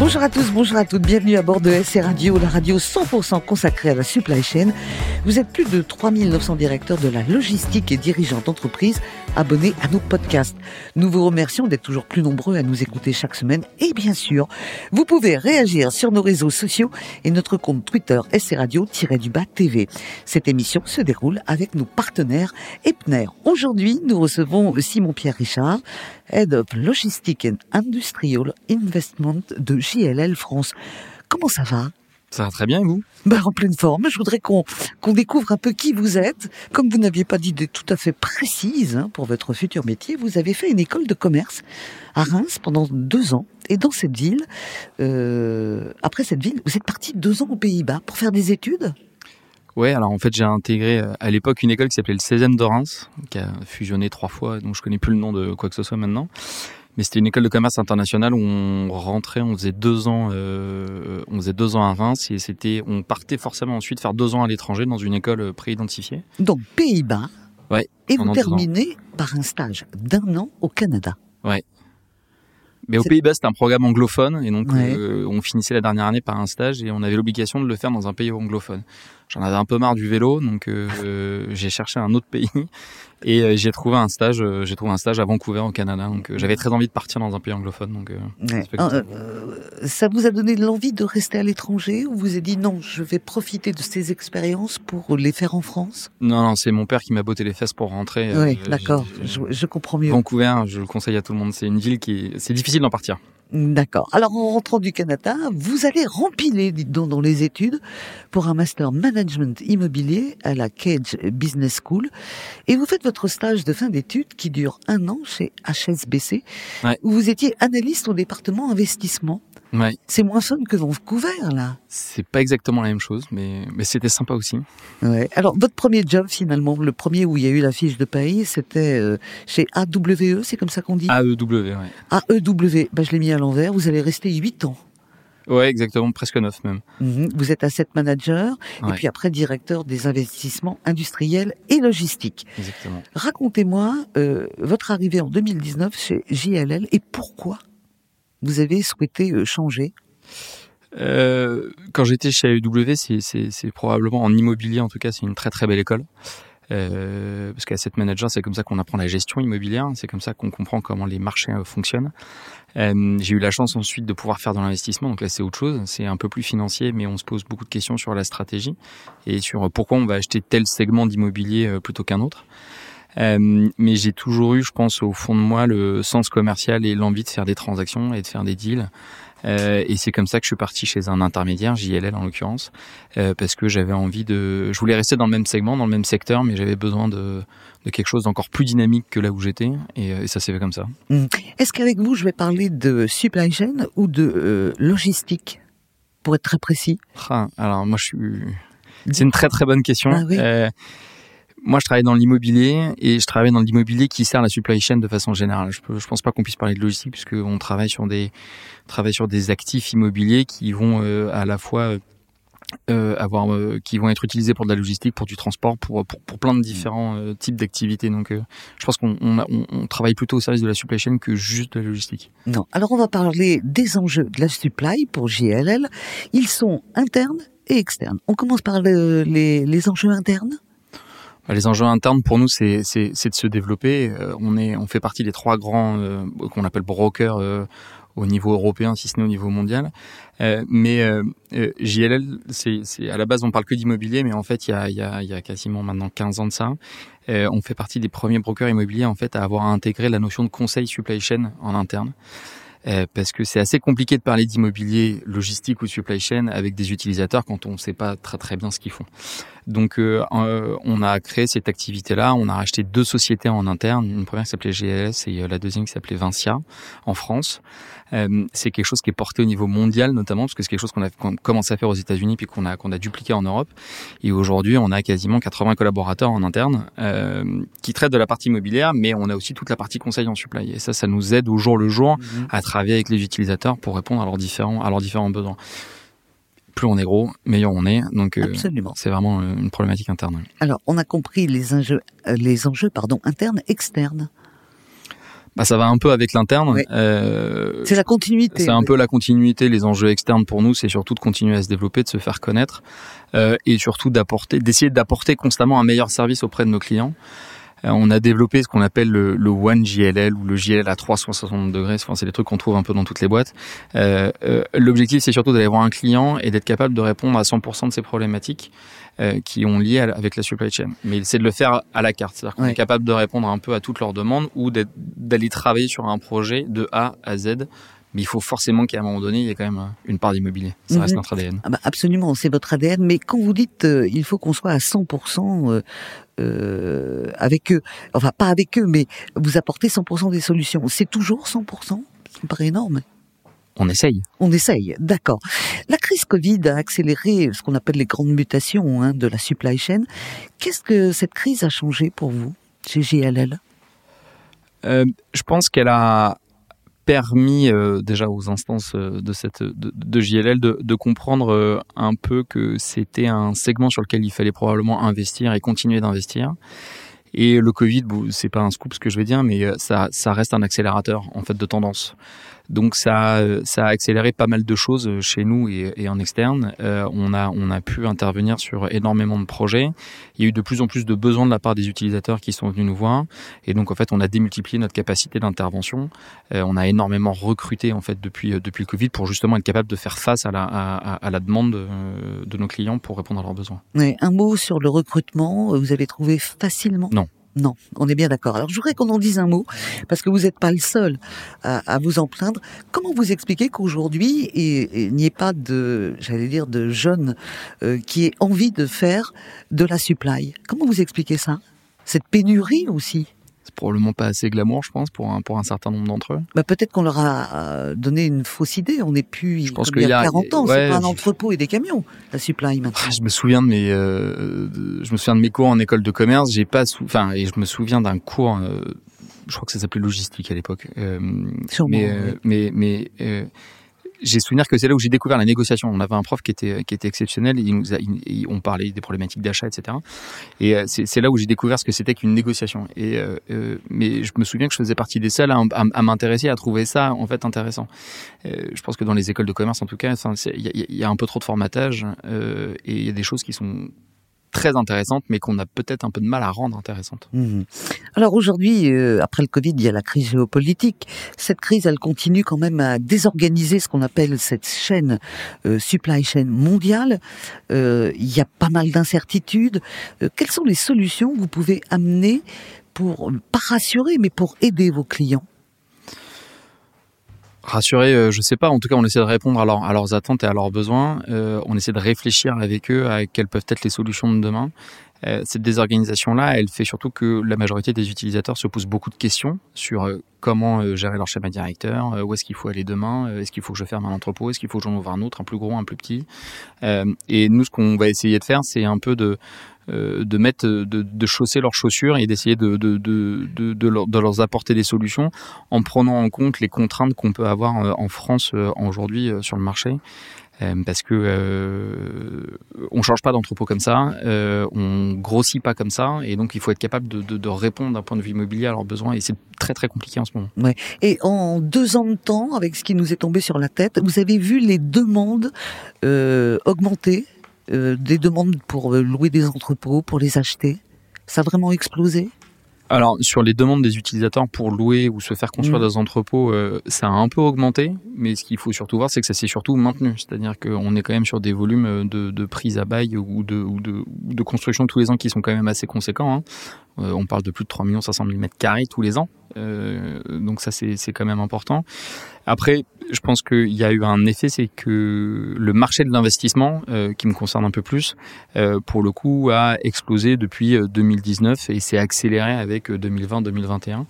Bonjour à tous, bonjour à toutes, bienvenue à bord de SC Radio, la radio 100% consacrée à la supply chain. Vous êtes plus de 3900 directeurs de la logistique et dirigeants d'entreprise abonnés à nos podcasts. Nous vous remercions d'être toujours plus nombreux à nous écouter chaque semaine et bien sûr, vous pouvez réagir sur nos réseaux sociaux et notre compte Twitter SC Radio-du-bas TV. Cette émission se déroule avec nos partenaires Epner. Aujourd'hui, nous recevons Simon-Pierre Richard, Head of Logistic and Industrial Investment de JLL France. Comment ça va? Ça va très bien, vous? Bah, En pleine forme. Je voudrais qu'on qu'on découvre un peu qui vous êtes. Comme vous n'aviez pas d'idée tout à fait précise hein, pour votre futur métier, vous avez fait une école de commerce à Reims pendant deux ans. Et dans cette ville, euh, après cette ville, vous êtes parti deux ans aux Pays-Bas pour faire des études? Ouais, alors en fait j'ai intégré euh, à l'époque une école qui s'appelait le 16e de Reims, qui a fusionné trois fois, donc je connais plus le nom de quoi que ce soit maintenant. Mais c'était une école de commerce internationale où on rentrait, on faisait deux ans, euh, on faisait deux ans à Reims et c'était, on partait forcément ensuite faire deux ans à l'étranger dans une école préidentifiée. Donc Pays-Bas. Ouais. Et vous terminez par un stage d'un an au Canada. Ouais. Mais aux Pays-Bas, c'était un programme anglophone et donc euh, on finissait la dernière année par un stage et on avait l'obligation de le faire dans un pays anglophone. J'en avais un peu marre du vélo, donc euh, j'ai cherché un autre pays et euh, j'ai trouvé un stage. Euh, j'ai trouvé un stage à Vancouver au Canada. Donc j'avais très envie de partir dans un pays anglophone. Donc ça vous a donné l'envie de rester à l'étranger ou vous avez dit non, je vais profiter de ces expériences pour les faire en France? Non, non, c'est mon père qui m'a botté les fesses pour rentrer. Oui, d'accord, je, je, comprends mieux. Vancouver, je le conseille à tout le monde. C'est une ville qui, c'est difficile d'en partir. D'accord. Alors en rentrant du Canada, vous allez rempiler donc, dans les études pour un master management immobilier à la Cage Business School et vous faites votre stage de fin d'études qui dure un an chez HSBC où vous étiez analyste au département investissement. Ouais. C'est moins fun que Vancouver, là. C'est pas exactement la même chose, mais, mais c'était sympa aussi. Ouais. Alors, votre premier job, finalement, le premier où il y a eu la fiche de paye, c'était euh, chez AWE, c'est comme ça qu'on dit? AEW, ouais. AEW, bah, je l'ai mis à l'envers, vous allez rester 8 ans. Ouais, exactement, presque 9 même. Mhm. Vous êtes asset manager et puis après directeur des investissements industriels et logistiques. Exactement. Racontez-moi euh, votre arrivée en 2019 chez JLL et pourquoi? Vous avez souhaité euh, changer? Euh, quand j'étais chez AEW, c'est probablement en immobilier en tout cas, c'est une très très belle école. Euh, parce qu'asset manager, c'est comme ça qu'on apprend la gestion immobilière, c'est comme ça qu'on comprend comment les marchés fonctionnent. J'ai eu la chance ensuite de pouvoir faire dans l'investissement, donc là c'est autre chose, c'est un peu plus financier, mais on se pose beaucoup de questions sur la stratégie et sur pourquoi on va acheter tel segment d'immobilier plutôt qu'un autre. Euh, mais j'ai toujours eu, je pense, au fond de moi, le sens commercial et l'envie de faire des transactions et de faire des deals. Euh, et c'est comme ça que je suis parti chez un intermédiaire, JLL en l'occurrence, euh, parce que j'avais envie de, je voulais rester dans le même segment, dans le même secteur, mais j'avais besoin de, de quelque chose d'encore plus dynamique que là où j'étais, et, et, ça s'est fait comme ça. Mmh. Est-ce qu'avec vous, je vais parler de supply chain ou de euh, logistique, pour être très précis? Ah, Alors moi, je suis, c'est une très très bonne question. Ah, oui. Moi, je travaille dans l'immobilier et je travaille dans l'immobilier qui sert la supply chain de façon générale. Je, ne pense pas qu'on puisse parler de logistique puisque on travaille sur des actifs immobiliers qui vont euh, à la fois euh, avoir euh, qui vont être utilisés pour de la logistique, pour du transport, pour plein de différents types d'activités. Donc, je pense qu'on on, on, travaille plutôt au service de la supply chain que juste de la logistique. Non. Alors, on va parler des enjeux de la supply pour JLL. Ils sont internes et externes. On commence par le, les, les enjeux internes? Les enjeux internes pour nous, c'est de se développer. on est, on fait partie des trois grands euh, qu'on appelle brokers euh, au niveau européen, si ce n'est au niveau mondial. Euh, mais euh, JLL, c'est à la base, on parle que d'immobilier, mais en fait, il y a, y, a, y a quasiment maintenant 15 ans de ça. on fait partie des premiers brokers immobiliers en fait à avoir intégré la notion de conseil supply chain en interne. Euh, parce que c'est assez compliqué de parler d'immobilier logistique ou supply chain avec des utilisateurs quand on ne sait pas très très bien ce qu'ils font. Donc euh, euh, on a créé cette activité-là, on a racheté deux sociétés en interne, une première qui s'appelait GLS et la deuxième qui s'appelait Vincia en France. c'est quelque chose qui est porté au niveau mondial notamment parce que c'est quelque chose qu'on a commencé à faire aux États-Unis puis qu'on a qu'on a dupliqué en Europe. Et aujourd'hui, on a quasiment 80 collaborateurs en interne qui traitent de la partie immobilière, mais on a aussi toute la partie conseil en supply. Et ça, ça nous aide au jour le jour mmh. à travailler avec les utilisateurs pour répondre à leurs différents, à leurs différents besoins. Plus on est gros, meilleur on est. Donc euh, c'est vraiment euh, une problématique interne. Alors, on a compris les enjeux, euh, les enjeux pardon, internes, externes. Bah, ça va un peu avec l'interne. Euh, C'est la continuité. C'est un peu la continuité. Les enjeux externes pour nous, c'est surtout de continuer à se développer, de se faire connaître euh, et surtout d'apporter, d'essayer d'apporter constamment un meilleur service auprès de nos clients. Euh, on a développé ce qu'on appelle le, le One JLL ou le JLL à 360 degrés. Enfin, c'est des trucs qu'on trouve un peu dans toutes les boîtes. Euh, euh, L'objectif, c'est surtout d'aller voir un client et d'être capable de répondre à 100% de ses problématiques euh, qui ont lié à avec la supply chain. Mais c'est de le faire à la carte. C'est-à-dire qu'on Ouais. est capable de répondre un peu à toutes leurs demandes ou d'aller travailler sur un projet de A à Z. Mais il faut forcément qu'à un moment donné, il y ait quand même euh, une part d'immobilier. Ça reste Mhm. notre ADN. Ah bah, absolument, c'est votre ADN. Mais quand vous dites euh, il faut qu'on soit à 100% euh, euh, avec eux, enfin pas avec eux, mais vous apportez 100% des solutions, c'est toujours 100% Ça me paraît énorme. On essaye. On essaye, d'accord. La crise Covid a accéléré ce qu'on appelle les grandes mutations hein, de la supply chain. Qu'est-ce que cette crise a changé pour vous chez JLL Euh, je pense qu'elle a permis euh, déjà aux instances euh, de cette de, de JLL de, comprendre euh, un peu que c'était un segment sur lequel il fallait probablement investir et continuer d'investir. Et le Covid, c'est pas un scoop ce que je vais dire, mais ça, ça reste un accélérateur en fait de tendance. Donc ça, ça a accéléré pas mal de choses euh, chez nous et, et en externe. Euh, on a, on a pu intervenir sur énormément de projets. Il y a eu de plus en plus de besoins de la part des utilisateurs qui sont venus nous voir. Et donc en fait, on a démultiplié notre capacité d'intervention. Euh, on a énormément recruté en fait depuis depuis le Covid pour justement être capable de faire face à la à, à la demande de nos clients pour répondre à leurs besoins. Ouais, Un mot sur le recrutement, vous avez trouvé facilement Non. Non, on est bien d'accord. Alors je voudrais qu'on en dise un mot, parce que vous n'êtes pas le seul à, vous en plaindre. Comment vous expliquez qu'aujourd'hui, il n'y ait pas de, j'allais dire, de jeunes euh, qui aient envie de faire de la supply? Comment vous expliquez ça? Cette pénurie aussi? Probablement pas assez glamour, je pense, pour un pour un certain nombre d'entre eux. bah, Peut-être qu'on leur a euh, donné une fausse idée. On n'est plus Je pense il y a a- 40 ans. ouais, c'est pas un entrepôt et des camions, la supply maintenant. Ah, Je me souviens de mes, euh, de- je me souviens de mes cours en école de commerce. J'ai pas, enfin, et je me souviens d'un cours. euh, je crois que ça s'appelait logistique à l'époque. Euh, Sûrement, mais, oui. mais, mais, j'ai souvenir que c'est là où j'ai découvert la négociation. On avait un prof qui était qui était exceptionnel. Il nous a, il- on parlait des problématiques d'achat, etc. Et euh, c'est là où j'ai découvert ce que c'était qu'une négociation. Et euh, euh, mais je me souviens que je faisais partie des seuls à, m'intéresser, à trouver ça en fait intéressant. Euh, je pense que dans les écoles de commerce, en tout cas, il y y a un peu trop de formatage euh, et il y a des choses qui sont très intéressantes, mais qu'on a peut-être un peu de mal à rendre intéressantes. Mhm. Alors aujourd'hui, euh, après le Covid, il y a la crise géopolitique. Cette crise, elle continue quand même à désorganiser ce qu'on appelle cette chaîne euh, supply chain mondiale. Euh, il y a pas mal d'incertitudes. Euh, quelles sont les solutions que vous pouvez amener pour pas rassurer, mais pour aider vos clients? Rassurer, euh, je sais pas. En tout cas, on essaie de répondre à, à leurs attentes et à leurs besoins. Euh, on essaie de réfléchir avec eux à quelles peuvent être les solutions de demain. Euh, cette désorganisation-là, elle fait surtout que la majorité des utilisateurs se posent beaucoup de questions sur comment gérer leur schéma directeur, où est-ce qu'il faut aller demain, est-ce qu'il faut que je ferme un entrepôt, est-ce qu'il faut que j'en ouvre un autre, un plus gros, un plus petit. Et nous, ce qu'on va essayer de faire, c'est un peu de de mettre, de, de chausser leurs chaussures et d'essayer de, de, de, leur, de leur apporter des solutions en prenant en compte les contraintes qu'on peut avoir euh, en France euh, aujourd'hui euh, sur le marché. Euh, parce que euh, on change pas d'entrepôt comme ça, euh, on grossit pas comme ça, et donc il faut être capable de, répondre d'un point de vue immobilier à leurs besoins, et c'est très très compliqué en ce moment. Et en deux ans de temps, avec ce qui nous est tombé sur la tête, vous avez vu les demandes euh, augmenter, euh, des demandes pour euh, louer des entrepôts, pour les acheter. Ça a vraiment explosé Alors sur les demandes des utilisateurs pour louer ou se faire construire Mm. des entrepôts, euh, ça a un peu augmenté, mais ce qu'il faut surtout voir, c'est que ça s'est surtout maintenu, c'est-à-dire qu'on est quand même sur des volumes de, de prise à bail ou de, ou, de, ou de construction tous les ans qui sont quand même assez conséquents. hein. Euh, on parle de plus de 3 500 000 mètres carrés tous les ans. Euh, donc ça, c'est quand même important. Après, je pense qu'il y a eu un effet, c'est que le marché de l'investissement, euh, qui me concerne un peu plus, euh, pour le coup, a explosé depuis euh, 2019 et s'est accéléré avec euh, 2020-2021.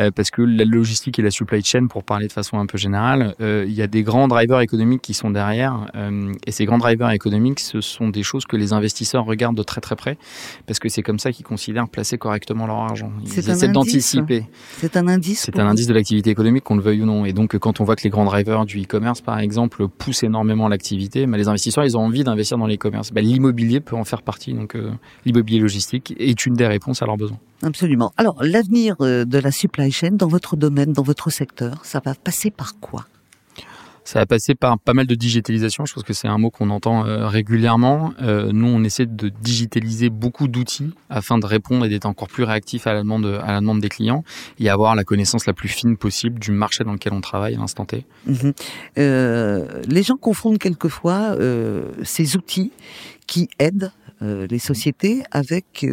Euh, parce que la logistique et la supply chain, pour parler de façon un peu générale, euh, il y a des grands drivers économiques qui sont derrière. euh, et ces grands drivers économiques, ce sont des choses que les investisseurs regardent de très très près, parce que c'est comme ça qu'ils considèrent placer correctement leur argent. Ils essaient d'anticiper. C'est un indice C'est un indice de l'activité économique, qu'on le veuille ou non. Et donc, quand on voit que les grands drivers du e-commerce, par exemple, poussent énormément l'activité, les investisseurs, ils ont envie d'investir dans l'e-commerce. Ben, l'immobilier peut en faire partie. Donc, euh, l'immobilier logistique est une des réponses à leurs besoins. Absolument. Alors, l'avenir euh, de la supply chain dans votre domaine, dans votre secteur, ça va passer par quoi? Ça va passer par pas mal de digitalisation. Je pense que c'est un mot qu'on entend euh, régulièrement. Euh, nous, on essaie de digitaliser beaucoup d'outils afin de répondre et d'être encore plus réactif à la demande, à la demande des clients et avoir la connaissance la plus fine possible du marché dans lequel on travaille à l'instant T. Mhm. Euh, les gens confondent quelquefois ces outils qui aident les sociétés avec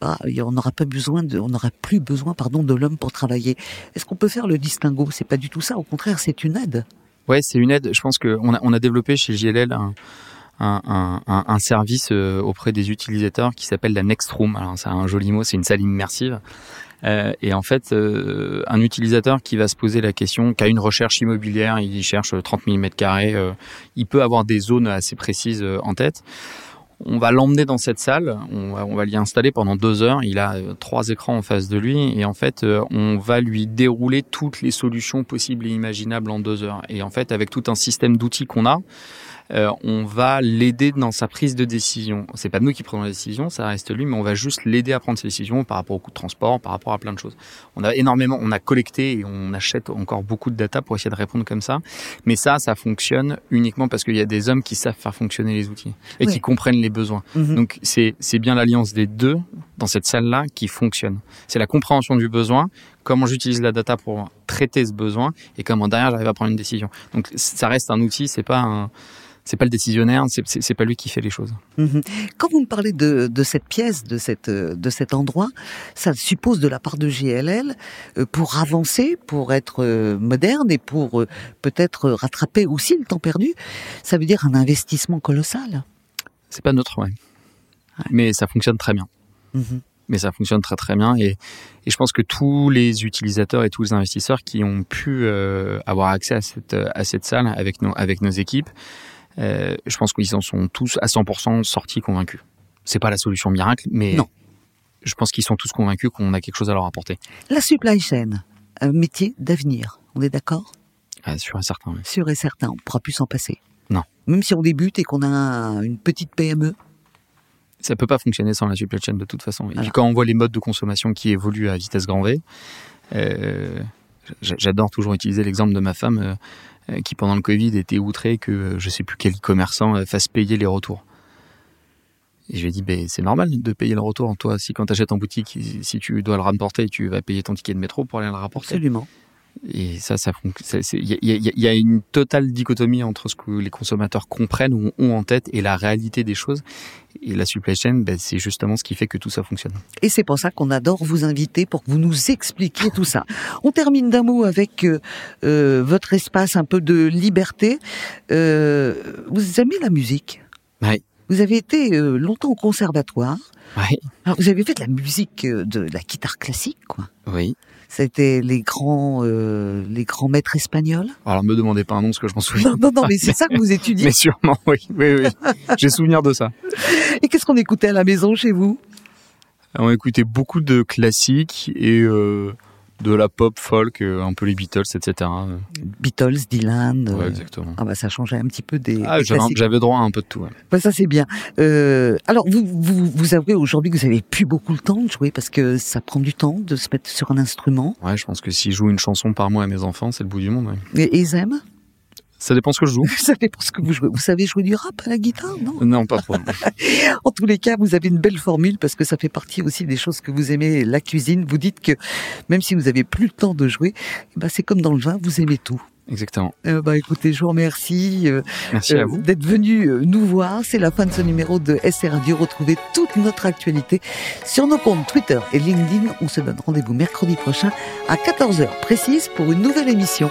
bah, on n'aura pas besoin de, on n'aura plus besoin pardon de l'homme pour travailler. Est-ce qu'on peut faire le distinguo? C'est pas du tout ça. Au contraire, c'est une aide. Ouais, c'est une aide. Je pense qu'on a, on a développé chez JLL un, un, un, un, service euh, auprès des utilisateurs qui s'appelle la Next Room. Alors, c'est un joli mot, c'est une salle immersive. Euh, et en fait, euh, un utilisateur qui va se poser la question, qui a une recherche immobilière, il cherche 30 000 mètres carrés, il peut avoir des zones assez précises en tête. On va l'emmener dans cette salle, on va, l'y installer pendant deux heures. Il a euh, trois écrans en face de lui et en fait, euh, on va lui dérouler toutes les solutions possibles et imaginables en deux heures. Et en fait, avec tout un système d'outils qu'on a, euh, on va l'aider dans sa prise de décision. C'est pas nous qui prenons la décision, ça reste lui, mais on va juste l'aider à prendre ses décisions par rapport au coût de transport, par rapport à plein de choses. On a énormément, on a collecté et on achète encore beaucoup de data pour essayer de répondre comme ça. Mais ça, ça fonctionne uniquement parce qu'il y a des hommes qui savent faire fonctionner les outils et qui comprennent les besoins. Mhm. Donc c'est c'est bien l'alliance des deux dans cette salle-là qui fonctionne. C'est la compréhension du besoin, comment j'utilise la data pour traiter ce besoin et comment derrière j'arrive à prendre une décision. Donc ça reste un outil, c'est pas un c'est pas le décisionnaire, c'est pas lui qui fait les choses. Mhm. Quand vous me parlez de, cette pièce, de, cette, de cet endroit, ça suppose de la part de GLL, euh, pour avancer, pour être euh, moderne et pour euh, peut-être rattraper aussi le temps perdu, ça veut dire un investissement colossal. C'est pas notre, ouais. Mais ça fonctionne très bien. Mhm. Mais ça fonctionne très très bien et, et, je pense que tous les utilisateurs et tous les investisseurs qui ont pu avoir accès à cette, à cette salle avec nos, avec nos équipes euh, je pense qu'ils en sont tous à 100% sortis convaincus. C'est pas la solution miracle, mais non. je pense qu'ils sont tous convaincus qu'on a quelque chose à leur apporter. La supply chain, un métier d'avenir, on est d'accord? Ah, Sûr et certain. Oui. Sûr et certain, on ne pourra plus s'en passer. Non. Même si on débute et qu'on a une petite PME ça peut pas fonctionner sans la supply chain de toute façon. Et quand on voit les modes de consommation qui évoluent à vitesse grand V, euh, j'adore toujours utiliser l'exemple de ma femme. Euh, euh, qui pendant le Covid était outré que je sais plus quel commerçant fasse payer les retours. Et je lui ai dit, ben, c'est normal de payer le retour. Toi, si quand tu achètes en boutique, si tu dois le rapporter, tu vas payer ton ticket de métro pour aller le rapporter. Absolument. Et ça, ça il y, a, une totale dichotomie entre ce que les consommateurs comprennent ou ont en tête et la réalité des choses. Et la supply chain, ben, c'est justement ce qui fait que tout ça fonctionne. Et c'est pour ça qu'on adore vous inviter pour que vous nous expliquiez tout ça. On termine d'un mot avec euh, euh, votre espace un peu de liberté. Euh, vous aimez la musique? Oui. Vous avez été longtemps au conservatoire. Oui. Alors vous avez fait de la musique, de la guitare classique, quoi. Oui. C'était les grands, euh, les grands maîtres espagnols. Alors, me demandez pas un nom, parce que je m'en souviens. Non, non, non, mais c'est ça que vous étudiez. mais sûrement, oui, oui, oui. J'ai souvenir de ça. Et qu'est-ce qu'on écoutait à la maison chez vous? On écoutait beaucoup de classiques et euh, de la pop folk, euh, un peu les Beatles, etc. Beatles, Dylan. Ouais, exactement. Ah bah ça changeait un petit peu des. Ah, j'avais droit à un peu de tout. Ouais. Bah ça c'est bien. Euh, alors vous, vous vous avouez aujourd'hui que vous avez plus beaucoup le temps de jouer parce que ça prend du temps de se mettre sur un instrument. Ouais, je pense que si je joue une chanson par mois à mes enfants, c'est le bout du monde. Ouais. Et ils aiment ça dépend ce que je joue. Ça dépend ce que vous jouez. Vous savez jouer du rap à la guitare, non Non, pas trop. en tous les cas, vous avez une belle formule parce que ça fait partie aussi des choses que vous aimez, la cuisine. Vous dites que même si vous avez plus le temps de jouer, bah c'est comme dans le vin, vous aimez tout. Exactement. Euh, bah écoutez, je vous remercie. Euh, Merci à euh, vous d'être venu nous voir. C'est la fin de ce numéro de SR Radio. Retrouvez toute notre actualité sur nos comptes Twitter et LinkedIn. On se donne rendez-vous mercredi prochain à 14h précise pour une nouvelle émission.